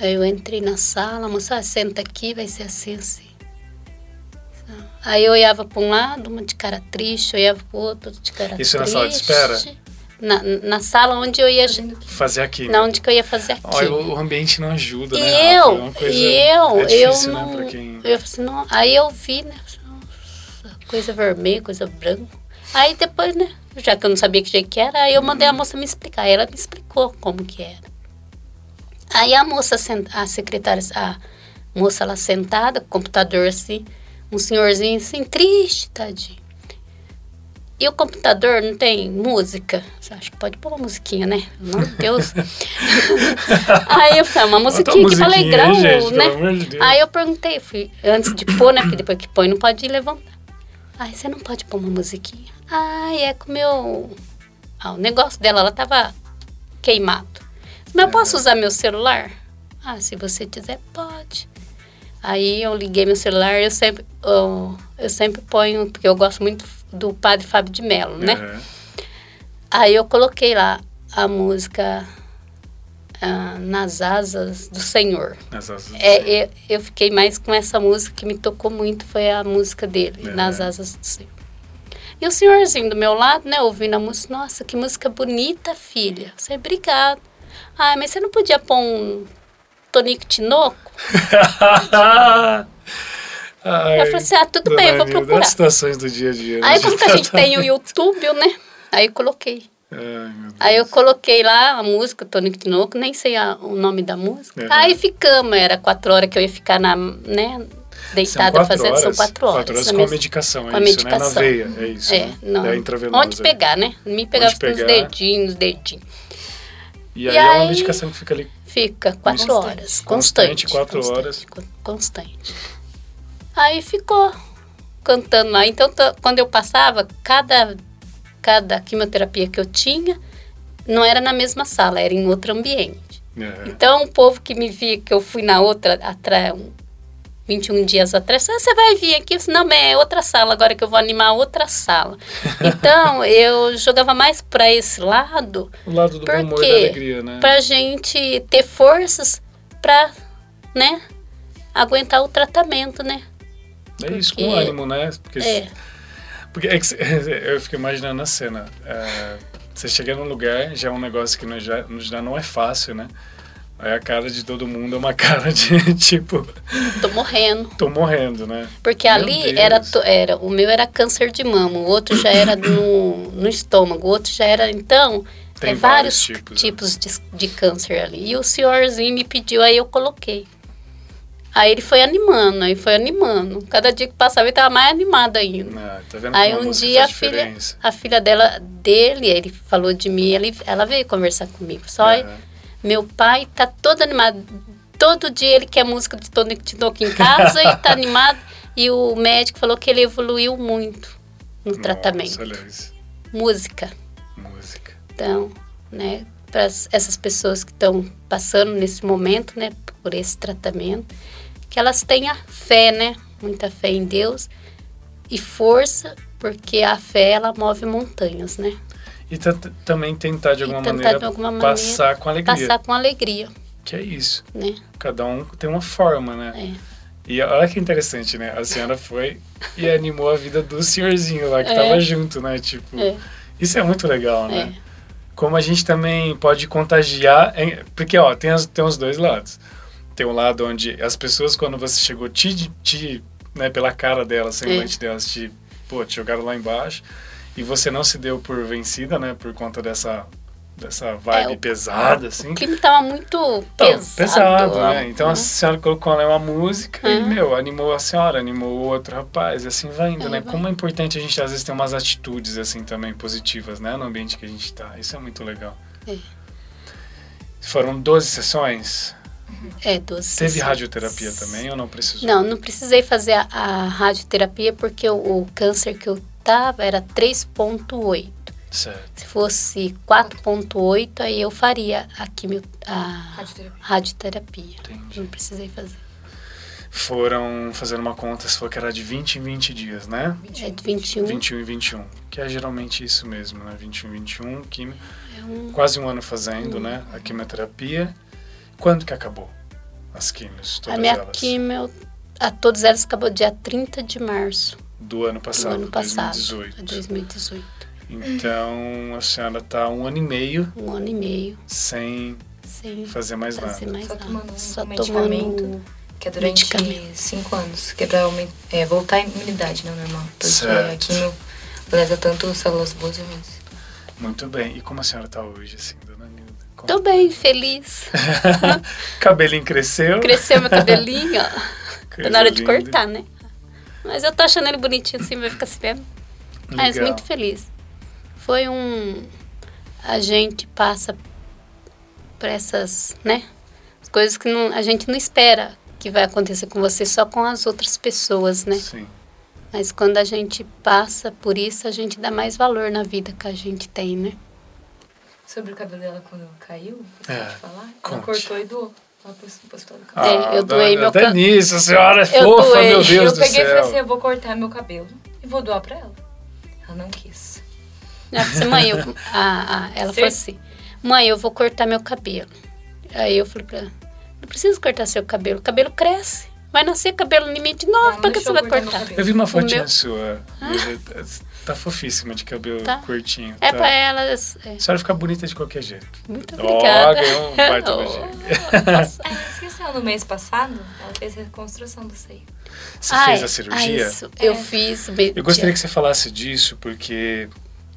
aí eu entrei na sala, a moça, ah, senta aqui, vai ser assim, assim. Aí eu olhava para um lado, uma de cara triste, olhava para o outro, de cara Isso triste. na sala de espera? Na, na sala onde eu ia, Fazer aqui. na onde que eu ia fazer a Olha, o ambiente não ajuda, E né? eu, Rafa? É e eu, é difícil, eu né, não, pra quem... eu assim, não, aí eu vi, né, coisa vermelha, coisa branca. Aí depois, né, já que eu não sabia que jeito que era, aí eu mandei a Uhum. moça me explicar, aí ela me explicou como que era. Aí a moça, a secretária, a moça lá sentada, com o computador assim, um senhorzinho assim, triste, tadinho. E o computador não tem música? Você acha que pode pôr uma musiquinha, né? Meu Deus. Aí eu falei, uma Bota musiquinha que pra alegrar, o- né? de. Aí eu perguntei, fui, antes de pôr, né? Porque depois que põe não pode levantar. Aí você não pode pôr uma musiquinha. Ai, é com o meu. Ah, o negócio dela, ela tava queimado. Mas eu posso usar meu celular? Ah, se você quiser, pode. Aí eu liguei meu celular, eu sempre, eu, eu sempre ponho, porque eu gosto muito do padre Fábio de Mello, né? Uhum. Aí eu coloquei lá a música ah, Nas Asas do Senhor. Nas asas do É, Senhor. eu, eu fiquei mais com essa música que me tocou muito, foi a música dele, É. Nas Asas do Senhor. E o senhorzinho do meu lado, né, ouvindo a música, nossa, que música bonita, filha. Você, obrigado. Ah, mas você não podia pôr um Tonico Tinoco? Ai, Eu falei assim, ah, tudo bem, eu vou procurar. As situações do dia a dia. né? Aí como que a gente tem o YouTube, né? Aí eu coloquei. Ai, meu Deus. Aí eu coloquei lá a música, Tonico Tinoco, nem sei a- o nome da música. Uhum. Aí ficamos, era quatro horas que eu ia ficar na, né, deitada fazendo, horas, são quatro horas. Quatro horas na com a medicação, é com a isso, medicação. né? Na veia, é isso. É, né? não. É intravenosa. Onde pegar, né? Me pegava Onde com os pegar. dedinhos, os dedinhos. E E aí, é uma aí- medicação que fica ali. Fica quatro Constante. horas. Constante, Constante. quatro constante, horas. con- Constante. Aí ficou cantando lá. Então, quando eu passava, cada, cada quimioterapia que eu tinha, não era na mesma sala, era em outro ambiente. É. Então, o povo que me via, que eu fui na outra, atrás, 21 dias atrás, "Ah, você vai vir aqui? Eu disse, não, é outra sala, agora que eu vou animar outra sala. Então, eu jogava mais para esse lado, O lado do Por bom humor e da alegria, né? pra gente ter forças pra, né, aguentar o tratamento, né? É isso, com ânimo, né? Porque, É, porque é que eu fico imaginando a cena. É, você chega num lugar, já é um negócio que não, já, já não é fácil, né? Aí a cara de todo mundo é uma cara de tipo, tô morrendo. tô morrendo, né? Porque Meu ali Deus. era, era, o meu era câncer de mama, o outro já era no, no estômago, o outro já era, então, Tem é vários vários tipos, tipos, né? de, de câncer ali. E o senhorzinho me pediu, aí eu coloquei. Aí ele foi animando, aí foi animando. Cada dia que passava ele tava mais animado ainda. Ah, tá Aí um dia a filha, a filha dela, dele, ele falou de mim, ele, ela veio conversar comigo. Só Aham. meu pai tá todo animado. Todo dia ele quer música de Tony Tinoco em casa e tá animado. E o médico falou que ele evoluiu muito no Nossa, tratamento. Música. Música. Então, né, para essas pessoas que estão passando nesse momento, né, por esse tratamento, que elas tenham fé, né, muita fé em Deus e força, porque a fé ela move montanhas, né? E ta- também tentar de alguma tentar, maneira de alguma maneira, passar com alegria. Passar com alegria, Que é isso. né? Cada um tem uma forma, né? É. E olha que interessante, né? A senhora foi e animou a vida do senhorzinho lá que É. tava junto, né? Tipo, É. isso é muito legal, É. né? Como a gente também pode contagiar, porque ó, tem, as, tem os dois lados. Tem um lado onde as pessoas, quando você chegou, te, te né, pela cara delas, semblante delas, te, pô, te jogaram lá embaixo. E você não se deu por vencida, né? Por conta dessa, dessa vibe É, o- pesada, assim. O clima tava muito Então, pesado. pesado, ó, né? Então a senhora colocou lá uma música e, Uhum. meu, animou a senhora, animou o outro rapaz, e assim vai indo, É, né? vai. Como é importante a gente, às vezes, ter umas atitudes, assim, também positivas, né? No ambiente que a gente tá. Isso é muito legal. É. Foram 12 sessões. É, 12 Teve radioterapia também ou não precisou? Não, não precisei fazer a, a radioterapia porque o, o câncer que eu tava era 3.8. Certo. Se fosse 4.8, aí eu faria a, quimio, a Radioterapia. radioterapia. Entendi. Não precisei fazer. Foram fazendo uma conta, você falou que era de 20 em 20 dias, né? É de 21. 21 e 21. Que é geralmente isso mesmo, né? 21 e 21, quimio. É um, quase um ano fazendo, né? A quimioterapia. Quando que acabou as quimios? a Todas minha elas? quimio, a todas elas acabou dia 30 de março Do ano do passado, ano passado. 2018. 2018. Então a senhora tá um ano e meio Um ano e meio sem sem fazer mais fazer nada. mais Só nada. tomando um medicamento. tomando Que é durante cinco anos. Que é pra aumen- é, voltar a imunidade, não normal. Porque Certo. a quimio lesa tanto células boas e ruins. Muito bem. E como a senhora tá hoje, assim? Como- Tô bem, feliz. Cabelinho cresceu? Cresceu meu cabelinho, ó. Tá na hora de cortar, né? Mas eu tô achando ele bonitinho assim, vai ficar assim mesmo. Mas Legal. muito feliz. Foi um. A gente passa por essas, né? As coisas que não, a gente não espera que vai acontecer com você, só com as outras pessoas, né? Sim. Mas quando a gente passa por isso, a gente dá mais valor na vida que a gente tem, né? Sobre o cabelo dela quando caiu, É, pode falar? Ela conte. cortou e doou. Cabelo. É, eu doei meu ca- Denise, a senhora é Eu fofa, doei. meu Deus eu do peguei e falei assim, céu. eu vou cortar meu cabelo e vou doar pra ela. Ela não quis. Ela falou assim, mãe, eu, a, a- ela falou assim, mãe, eu vou cortar meu cabelo. Aí eu falei pra ela, não precisa cortar seu cabelo, o cabelo cresce. Vai nascer cabelo de novo, pra que você vai eu cortar cabelo. Eu vi uma fotinha meu- sua. Tá fofíssima de cabelo Tá. curtinho. É tá. pra elas. é. A senhora fica bonita de qualquer jeito. Muito Ó, obrigada. ganhou um baita Oh. Ela esqueceu, no mês passado, ela fez reconstrução do seio. Você Ai, fez a ai, cirurgia? isso, eu É. fiz. Eu gostaria que você falasse disso, porque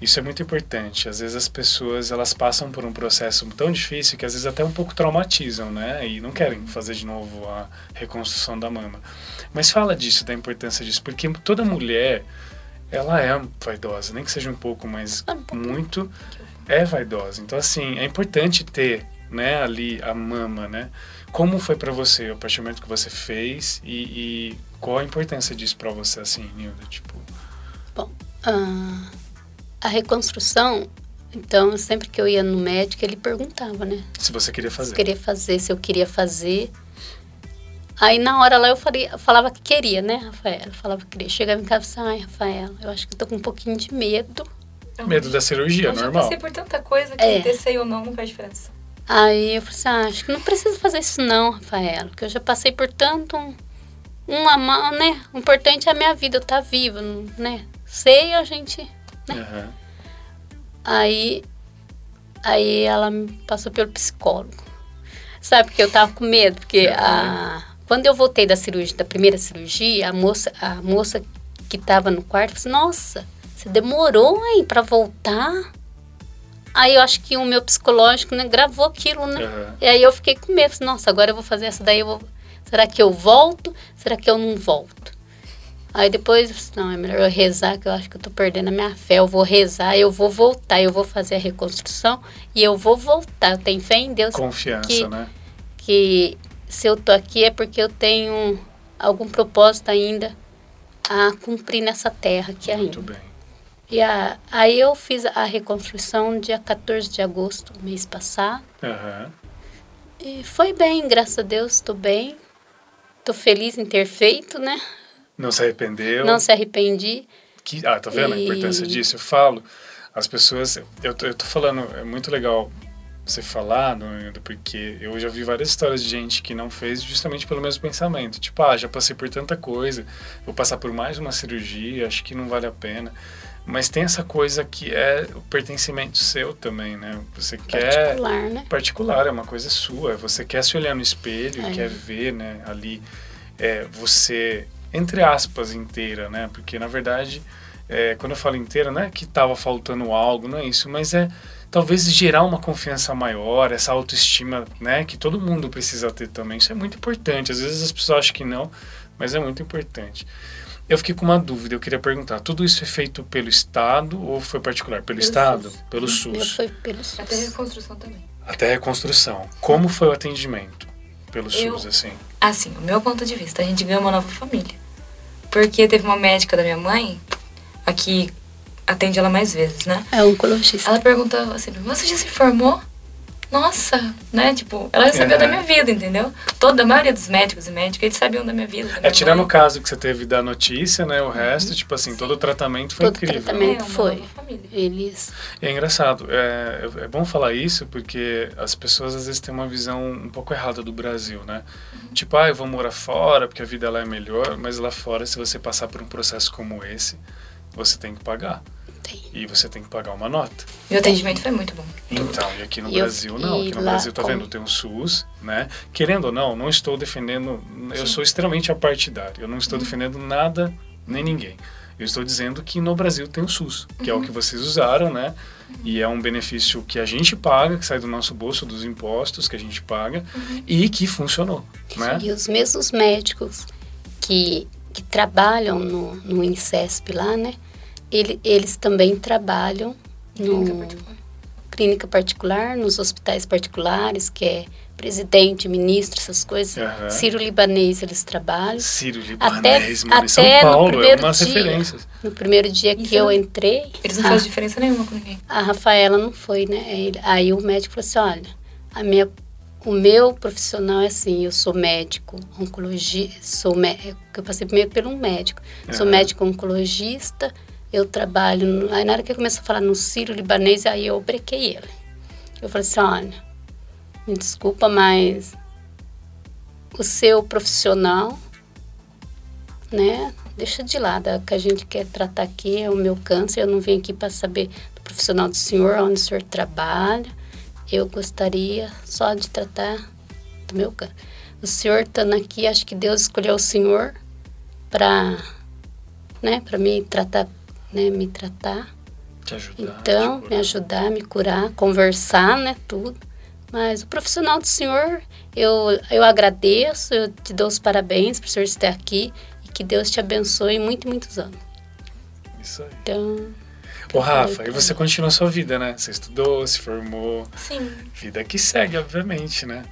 isso é muito importante. Às vezes as pessoas elas passam por um processo tão difícil que às vezes até um pouco traumatizam, né? E não querem fazer de novo a reconstrução da mama. Mas fala disso, da importância disso, porque toda mulher ela é vaidosa, nem que seja um pouco, mas Ah, muito é vaidosa. Então assim, é importante ter, né, ali a mama, né? Como foi pra você, a partir do momento que você fez e, e qual a importância disso pra você, assim, Nilda? Tipo, Ah, a reconstrução, Então, sempre que eu ia no médico, ele perguntava, né? Se você queria Se fazer. eu queria fazer, se eu queria fazer. Aí na hora lá eu falei, eu falava que queria, né, Rafaela? Eu falava que queria. Chegava em casa e falava, ai, Rafaela, eu acho que eu tô com um pouquinho de medo. Medo da cirurgia, Eu já normal. passei por tanta coisa que É. seio ou não não faz diferença. Aí eu falei assim, ah, acho que não precisa fazer isso não, Rafaela, porque eu já passei por tanto um, uma mão, né? O importante é a minha vida, eu estar viva, não- né? Sei a gente. Aham. Aí, aí ela me passou pelo psicólogo. Sabe, porque eu tava com medo, porque a, quando eu voltei da cirurgia, da primeira cirurgia, a moça, a moça que tava no quarto falou assim, nossa, você demorou, hein, pra voltar? Aí eu acho que o meu psicológico, né, gravou aquilo, né? Aham. E aí eu fiquei com medo, nossa, agora eu vou fazer essa daí, eu vou... Será que eu volto? Será que eu não volto? Aí depois, não, é melhor eu rezar, que eu acho que eu tô perdendo a minha fé. Eu vou rezar, eu vou voltar, eu vou fazer a reconstrução e eu vou voltar. Eu tenho fé em Deus Confiança, que- né? que se eu tô aqui é porque eu tenho algum propósito ainda a cumprir nessa terra aqui ainda. Muito bem. E a, aí eu fiz a reconstrução dia 14 de agosto, mês passado. Aham. E foi bem, graças a Deus, estou bem. Estou feliz em ter feito, né? Não se arrependeu. Não se arrependi. Que, ah, tá vendo a E- importância disso? Eu falo, as pessoas, eu tô, eu tô falando, é muito legal você falar, Nilda, porque eu já vi várias histórias de gente que não fez justamente pelo mesmo pensamento. Tipo, ah, já passei por tanta coisa, vou passar por mais uma cirurgia, acho que não vale a pena. Mas tem essa coisa que é o pertencimento seu também, né? Você quer Particular, né? particular, é uma coisa sua. Você quer se olhar no espelho, É. quer ver, né, ali é, você, entre aspas, inteira, né? Porque, na verdade, é, quando eu falo inteira, não é que estava faltando algo, não é isso, mas é talvez gerar uma confiança maior, essa autoestima, né, que todo mundo precisa ter também. Isso é muito importante. Às vezes as pessoas acham que não, mas é muito importante. Eu fiquei com uma dúvida, eu queria perguntar, tudo isso é feito pelo Estado ou foi particular? Pelo, Pelo Estado? SUS. Pelo SUS. fui pelo SUS. Até reconstrução também. Até a reconstrução. Como foi o atendimento pelo Eu- SUS, assim? Assim, o meu ponto de vista, a gente ganhou uma nova família. Porque teve uma médica da minha mãe, aqui atende ela mais vezes, né? É oncologista. Ela perguntou assim, você já se formou? Nossa, né? Tipo, ela já sabia Uhum. da minha vida, entendeu? Toda a maioria dos médicos e médicas, eles sabiam da minha vida. da É, minha tirando mãe. o caso que você teve da notícia, né? O resto, tipo assim, todo o tratamento foi Todo incrível. tratamento. É, foi. Eles. E é engraçado, é, é bom falar isso porque as pessoas às vezes têm uma visão um pouco errada do Brasil, né? Tipo, ah, eu vou morar fora porque a vida lá é melhor, mas lá fora, se você passar por um processo como esse, você tem que pagar. Tem. E você tem que pagar uma nota. E o atendimento foi muito bom. Então, e aqui no E eu- Brasil não. e Aqui no Brasil, tá como- vendo? Tem um SUS, né? Querendo ou não, não estou defendendo. Eu sou extremamente apartidário. Eu não estou defendendo nada nem ninguém. Eu estou dizendo que no Brasil tem o SUS, que é o que vocês usaram, né? E é um benefício que a gente paga, que sai do nosso bolso, dos impostos que a gente paga, e que funcionou, né? E os mesmos médicos que, que trabalham no, no INSESP lá, né? Ele, eles também trabalham no Clínica particular. clínica particular, nos hospitais particulares, que é presidente, ministro, essas coisas. Aham. Ciro Libanês eles trabalham. Até, Libanês, mano, em São até no Paulo, é umas dia, referências. no primeiro dia que Isso eu entrei, Eles não a, fazem diferença nenhuma com ninguém. a Rafaela não foi, né? Ele- Aí o médico falou assim, olha, a minha, o meu profissional é assim, eu sou médico, oncologista, sou mé- eu passei primeiro por um médico, sou Aham. médico oncologista, eu trabalho, aí na hora que ele começou a falar no Ciro Libanês, aí eu brequei ele. Eu falei assim, olha, me desculpa, mas o seu profissional, né, deixa de lado, o que a gente quer tratar aqui é o meu câncer, eu não vim aqui para saber do profissional do senhor, onde o senhor trabalha, eu gostaria só de tratar do meu câncer. O senhor estando aqui, acho que Deus escolheu o senhor para, né, para me tratar, né, me tratar. Te ajudar. Então, te me ajudar, me curar, conversar, né, tudo. Mas o profissional do senhor, eu, eu agradeço, eu te dou os parabéns por o senhor estar aqui e que Deus te abençoe muito, muitos anos. Isso aí. Então, Ô, Rafa, e você continua a sua vida, né? Você estudou, se formou, Sim. vida que segue, obviamente, né?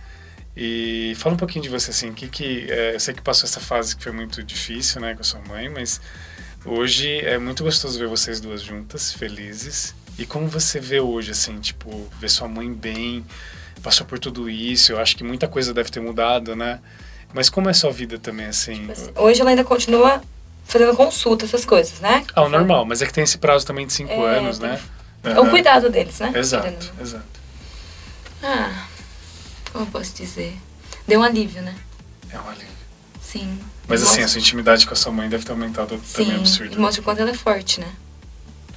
E fala um pouquinho de você, assim, que que... é, eu sei que passou essa fase que foi muito difícil, né, com a sua mãe, mas hoje é muito gostoso ver vocês duas juntas, felizes, E como você vê hoje, assim, tipo, ver sua mãe bem, passou por tudo isso, eu acho que muita coisa deve ter mudado, né? Mas como é a sua vida também, assim? Tipo assim, hoje ela ainda continua fazendo consulta, essas coisas, né? Ah, o normal, mas é que tem esse prazo também de cinco É, anos, tem- né? É o cuidado deles, né? Exato, exato. Ah, como eu posso dizer? Deu um alívio, né? É um alívio. Sim. Mas assim, a Mostra- sua intimidade com a sua mãe deve ter aumentado também Sim, absurdo. e mostra o quanto ela é forte, né?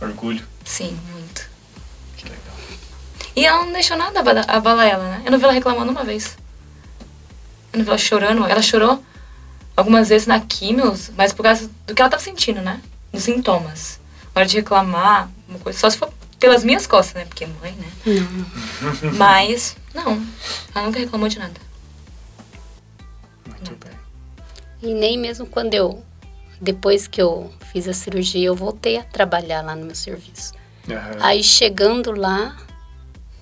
Orgulho. Sim, muito. Que legal. E ela não deixou nada abala- abalar ela, né? Eu não vi ela reclamando uma vez. Eu não vi ela chorando. Ela chorou algumas vezes na químio, mas por causa do que ela tava sentindo, né? Dos sintomas. Na hora de reclamar, uma coisa. Só se for pelas minhas costas, né? Porque mãe, né? Não. Mas, não. Ela nunca reclamou de nada. Muito bem. E nem mesmo quando eu, depois que eu fiz a cirurgia, eu voltei a trabalhar lá no meu serviço. Aham. Aí chegando lá,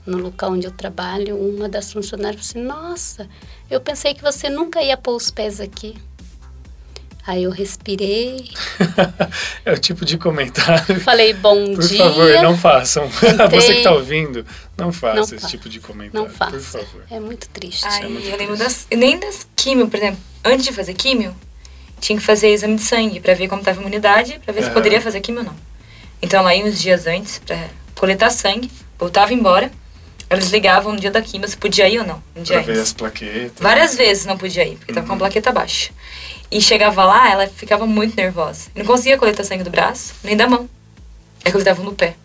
no local onde eu trabalho, uma das funcionárias falou assim, nossa, eu pensei que você nunca ia pôr os pés aqui. Aí eu respirei, é o tipo de comentário. falei bom Por dia. favor, não façam. Você que tá ouvindo, não faça Não esse faça. tipo de comentário. Não faça. Por favor. É muito triste. Aí muito eu lembro das. Nem das químio, por exemplo. Antes de fazer químio, tinha que fazer exame de sangue pra ver como tava a imunidade, pra ver se Aham. poderia fazer químio ou não. Então lá ia uns dias antes pra coletar sangue, voltava embora. Eles ligavam no dia da químio se podia ir ou não. Um dia Pra ver antes. as plaquetas. Várias vezes não podia ir, porque tava com a Uhum. plaqueta baixa. E chegava lá, ela ficava muito nervosa. Não conseguia coletar sangue do braço, nem da mão. É coletavam no pé.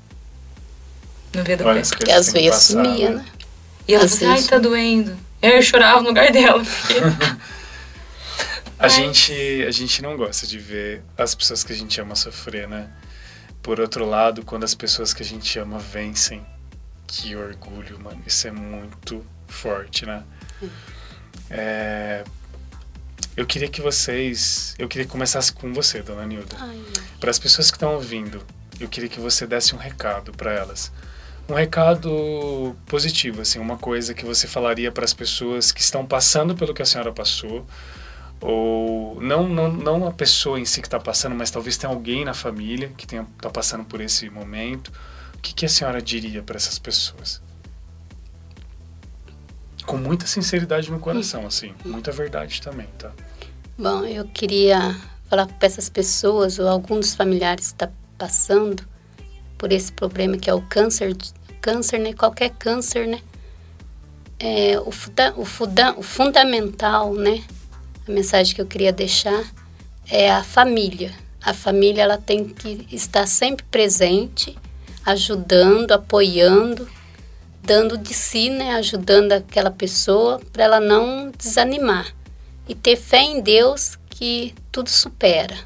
No veio do Olha, pé. coisas às vezes sumia, né? né? E ela assim, ai, tá doendo. Eu chorava no lugar dela. porque- A gente, a gente não gosta de ver as pessoas que a gente ama sofrer, né? Por outro lado, quando as pessoas que a gente ama vencem, que orgulho, mano. Isso é muito forte, né? É, eu queria que vocês. Eu queria que começasse com você, dona Nilda. Para as pessoas que estão ouvindo, eu queria que você desse um recado para elas. Um recado positivo, assim, uma coisa que você falaria para as pessoas que estão passando pelo que a senhora passou, ou não não, não a pessoa em si que está passando, mas talvez tenha alguém na família que está passando por esse momento. O que, que a senhora diria para essas pessoas? Com muita sinceridade no coração, assim, muita verdade também, tá? Bom, eu queria falar para essas pessoas ou algum dos familiares que está passando por esse problema que é o câncer, câncer, né? Qualquer câncer, né? É, o, funda, o, funda, o fundamental, né? A mensagem que eu queria deixar é a família. A família ela tem que estar sempre presente, ajudando, apoiando, dando de si, né? Ajudando aquela pessoa para ela não desanimar e ter fé em Deus que tudo supera.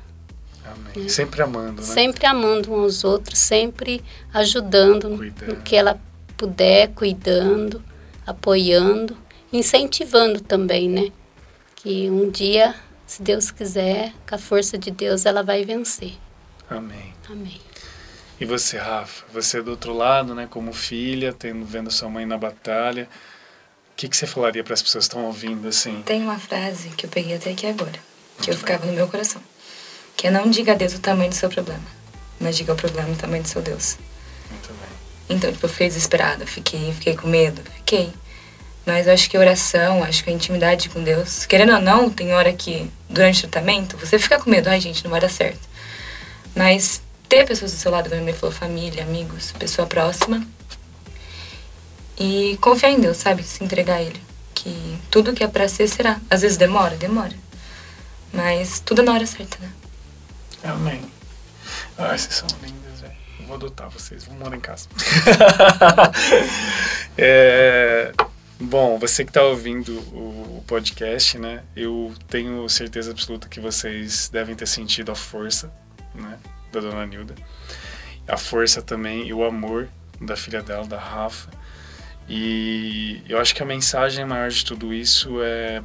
Amém. Sempre amando, né? Sempre amando uns aos outros, sempre ajudando Cuidando. no que ela puder, cuidando, apoiando, incentivando também, né? Que um dia, se Deus quiser, com a força de Deus, ela vai vencer. Amém. Amém. E você, Rafa? Você do outro lado, né, como filha, tendo vendo sua mãe na batalha, o que, que você falaria para as pessoas que estão ouvindo assim? Tem uma frase que eu peguei até aqui agora, que eu ficava no meu coração. Que é não diga a Deus o tamanho do seu problema, mas diga o problema o tamanho do seu Deus. Muito bem. Então, tipo, eu fiquei desesperada, fiquei, fiquei com medo, fiquei. Mas eu acho que a oração, acho que a intimidade com Deus, querendo ou não, tem hora que, durante o tratamento, você fica com medo, ai gente, não vai dar certo. Mas ter pessoas do seu lado, como ele falou, família, amigos, pessoa próxima. E confiar em Deus, sabe? Se entregar a Ele. Que tudo que é pra ser, será. Às vezes demora, demora. Mas tudo é na hora certa, né? Amém. Ah, vocês são lindas, velho. Vou adotar vocês, vamos morar em casa. É, bom, você que está ouvindo o podcast, né? Eu tenho certeza absoluta que vocês devem ter sentido a força, né? Da dona Nilda. A força também e o amor da filha dela, da Rafa. E eu acho que a mensagem maior de tudo isso é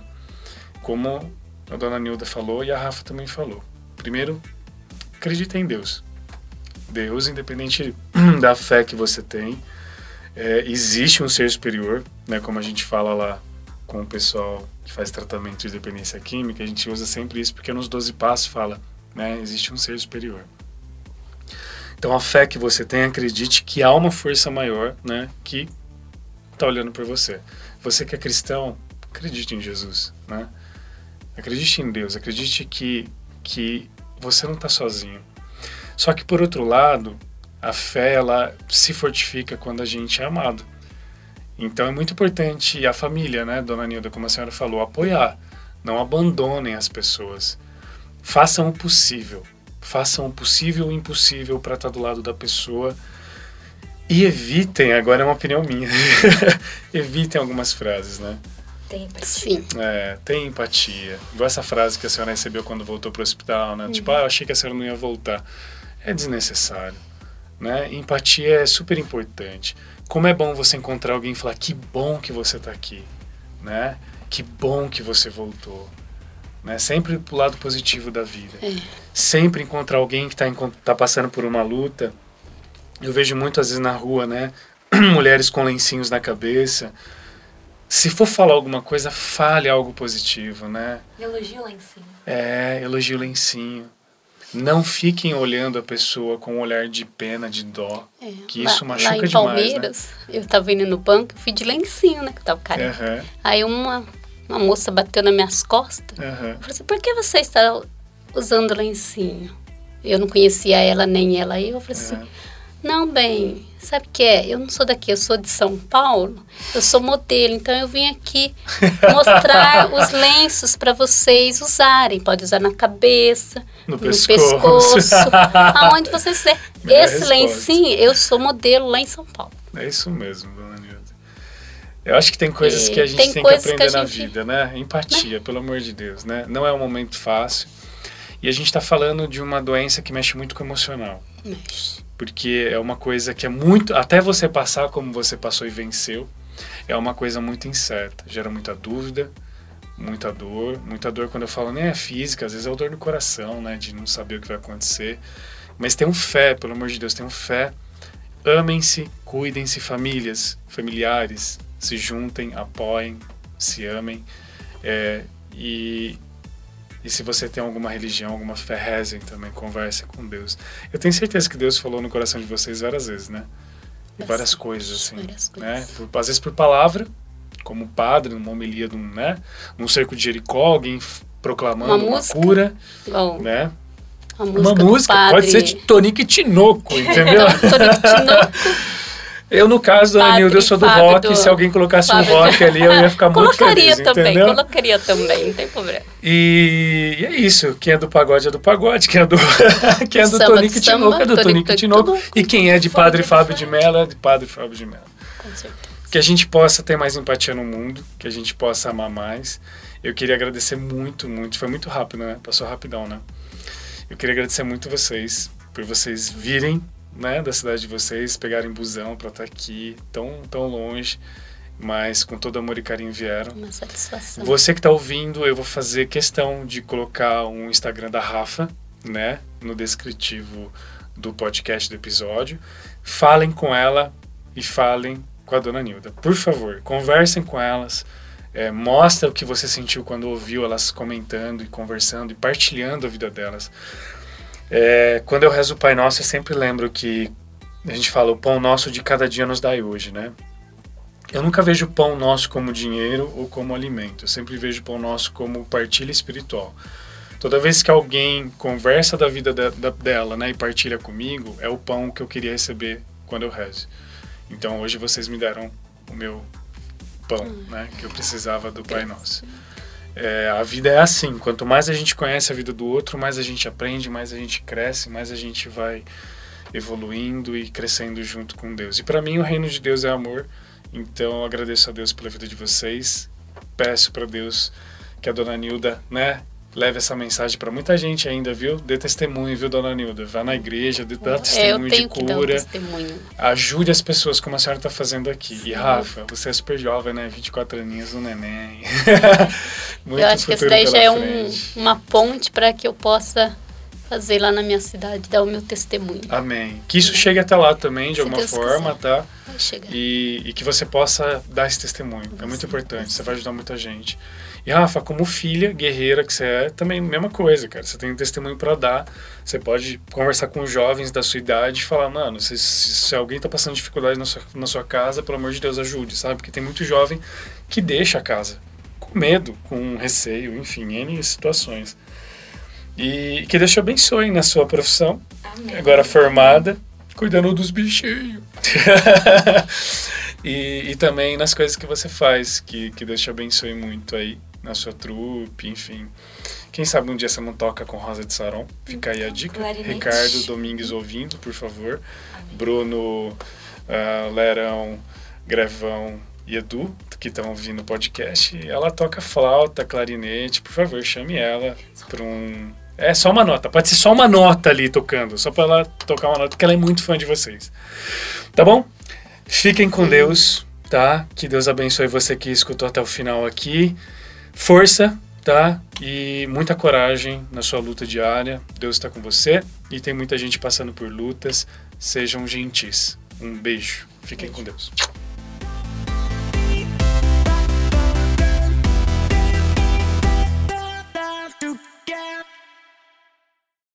como a dona Nilda falou e a Rafa também falou. Primeiro, acredita em Deus. Deus, independente da fé que você tem, é, existe um ser superior, né? Como a gente fala lá com o pessoal que faz tratamento de dependência química, a gente usa sempre isso porque nos 12 passos fala, né? Existe um ser superior. Então a fé que você tem, acredite que há uma força maior, né, que está olhando por você. Você que é cristão, acredite em Jesus, né? Acredite em Deus, acredite que que você não está sozinho. Só que por outro lado, a fé ela se fortifica quando a gente é amado. Então é muito importante a família, né, Dona Nilda, como a senhora falou, apoiar. Não abandonem as pessoas. Façam o possível. Façam o possível e o impossível para estar do lado da pessoa. E evitem, agora é uma opinião minha, evitem algumas frases, né? Tem empatia. Sim. É, tem empatia. Igual essa frase que a senhora recebeu quando voltou para o hospital, né? Tipo, ah, eu achei que a senhora não ia voltar. É desnecessário, né? Empatia é super importante. Como é bom você encontrar alguém e falar que bom que você está aqui, né? Que bom que você voltou, né? Sempre pro lado positivo da vida. É. Sempre encontrar alguém que está tá passando por uma luta. Eu vejo muitas vezes na rua, né? Mulheres com lencinhos na cabeça. Se for falar alguma coisa, fale algo positivo, né? Elogio em cima. É, elogie o lencinho. Não fiquem olhando a pessoa com um olhar de pena, de dó. É. Que isso lá, machuca lá em demais, Palmeiras, eu tava indo no banco, eu fui de lencinho, né? Que tava né? carente. Aham, Aí uma, uma moça bateu nas minhas costas. Eu falei assim, por que você está usando lencinho? Eu não conhecia ela nem ela. Aí eu falei assim, aham. não, bem, sabe o que é? Eu não sou daqui, eu sou de São Paulo. Eu sou modelo, então eu vim aqui mostrar os lenços para vocês usarem. Pode usar na cabeça, No no, pescoço. pescoço, aonde vocês quiser. Esse resposta. lencinho, eu sou modelo lá em São Paulo. É isso mesmo, dona Nilda. Eu acho que tem coisas E que a gente tem tem, que que aprender a na gente- vida, né? Empatia, pelo amor de Deus, né? Não é um momento fácil. E a gente está falando de uma doença que mexe muito com o emocional. Mas, Porque é uma coisa que é muito. Até você passar como você passou e venceu, é uma coisa muito incerta. Gera muita dúvida, muita dor. Muita dor, quando eu falo, nem é física, às vezes é o dor no coração, né? De não saber o que vai acontecer. Mas tenham fé, pelo amor de Deus, tenham fé. Amem-se, cuidem-se, famílias, familiares, se juntem, apoiem, se amem. É, e, e se você tem alguma religião, alguma fé, rezem também, conversem com Deus. Eu tenho certeza que Deus falou no coração de vocês várias vezes, né? E várias coisas, assim. várias Né? coisas. Por- às vezes por palavra, como padre, numa homilia, de um, né? num cerco de Jericó, alguém proclamando Uma uma, música. cura, bom, né? Uma música, música, do padre, pode ser de Tonique Tinoco, entendeu? Tonico Tinoco. eu, no caso, Padre Nilda, eu sou do Fábio rock, do- se alguém colocasse um Fábio do- rock ali, eu ia ficar muito Colocaria feliz, também, entendeu? colocaria também, não tem problema. E, e é isso. Quem é do pagode é do pagode. Quem é do, quem é do Samba Tonique do samba, Tinoco é do Tonico Tonique Tinoco. Tinoco. E quem é de Padre Fábio de. Mello é de Padre Fábio de Mello. Com certeza. Que a gente possa ter mais empatia no mundo, que a gente possa amar mais. Eu queria agradecer muito, muito. Foi muito rápido, né? Passou rapidão, né? Eu queria agradecer muito vocês, por vocês virem, né, da cidade de vocês, pegarem busão para estar aqui, tão, tão longe, mas com todo amor e carinho vieram. Uma satisfação. Você que está ouvindo, eu vou fazer questão de colocar um Instagram da Rafa, né, no descritivo do podcast do episódio. Falem com ela e falem com a dona Nilda. Por favor, conversem com elas. É, mostra o que você sentiu quando ouviu elas comentando e conversando e partilhando a vida delas. É, quando eu rezo o Pai Nosso, eu sempre lembro que a gente fala o pão nosso de cada dia nos dai hoje, né? Eu nunca vejo o pão nosso como dinheiro ou como alimento. Eu sempre vejo o pão nosso como partilha espiritual. Toda vez que alguém conversa da vida da- da- dela né, e partilha comigo, é o pão que eu queria receber quando eu rezo. Então hoje vocês me deram o meu pão, né, que eu precisava do Pai Nosso. É, a vida é assim, quanto mais a gente conhece a vida do outro, mais a gente aprende, mais a gente cresce, mais a gente vai evoluindo e crescendo junto com Deus. E para mim o reino de Deus é amor, então eu agradeço a Deus pela vida de vocês. Peço para Deus que a dona Nilda, né, leve essa mensagem para muita gente ainda, viu? Dê testemunho, viu, dona Nilda? Vá na igreja, dê, dá É, testemunho de cura. testemunho. Ajude as pessoas como a senhora está fazendo aqui. E Sim. Rafa, você é super jovem, né? 24 aninhos, um neném. Muito eu acho que futuro daí já é um- uma ponte para que eu possa fazer lá na minha cidade, dar o meu testemunho. Amém. Que isso chegue até lá também, de Se alguma Deus forma, quiser. tá? Vai chegar. E, e que você possa dar esse testemunho. É muito Sim, importante, sim. você vai ajudar muita gente. E Rafa, como filha guerreira que você é, também mesma coisa, cara. Você tem um testemunho para dar. Você pode conversar com jovens da sua idade e falar, mano, se, se, se alguém tá passando dificuldade na sua, na sua casa, pelo amor de Deus, ajude, sabe? Porque tem muito jovem que deixa a casa medo, com receio, enfim, N situações. E que Deus te abençoe na sua profissão, Amém. agora formada, cuidando dos bichinhos. e, e também nas coisas que você faz, que, que Deus te abençoe muito aí, na sua trupe, enfim. Quem sabe um dia você não toca com Rosa de Saron? Fica aí a dica. clarinete. Ricardo Domingues ouvindo, por favor. Bruno, ah, Lerão, Grevão e Edu, que estão ouvindo o podcast. Ela toca flauta, clarinete. Por favor, chame ela para um. É só uma nota, pode ser só uma nota ali tocando, só para ela tocar uma nota, porque ela é muito fã de vocês. Tá bom? Fiquem com Deus, tá? Que Deus abençoe você que escutou até o final aqui. Força, tá? E muita coragem na sua luta diária. Deus está com você e tem muita gente passando por lutas. Sejam gentis. Um beijo. Fiquem com Deus.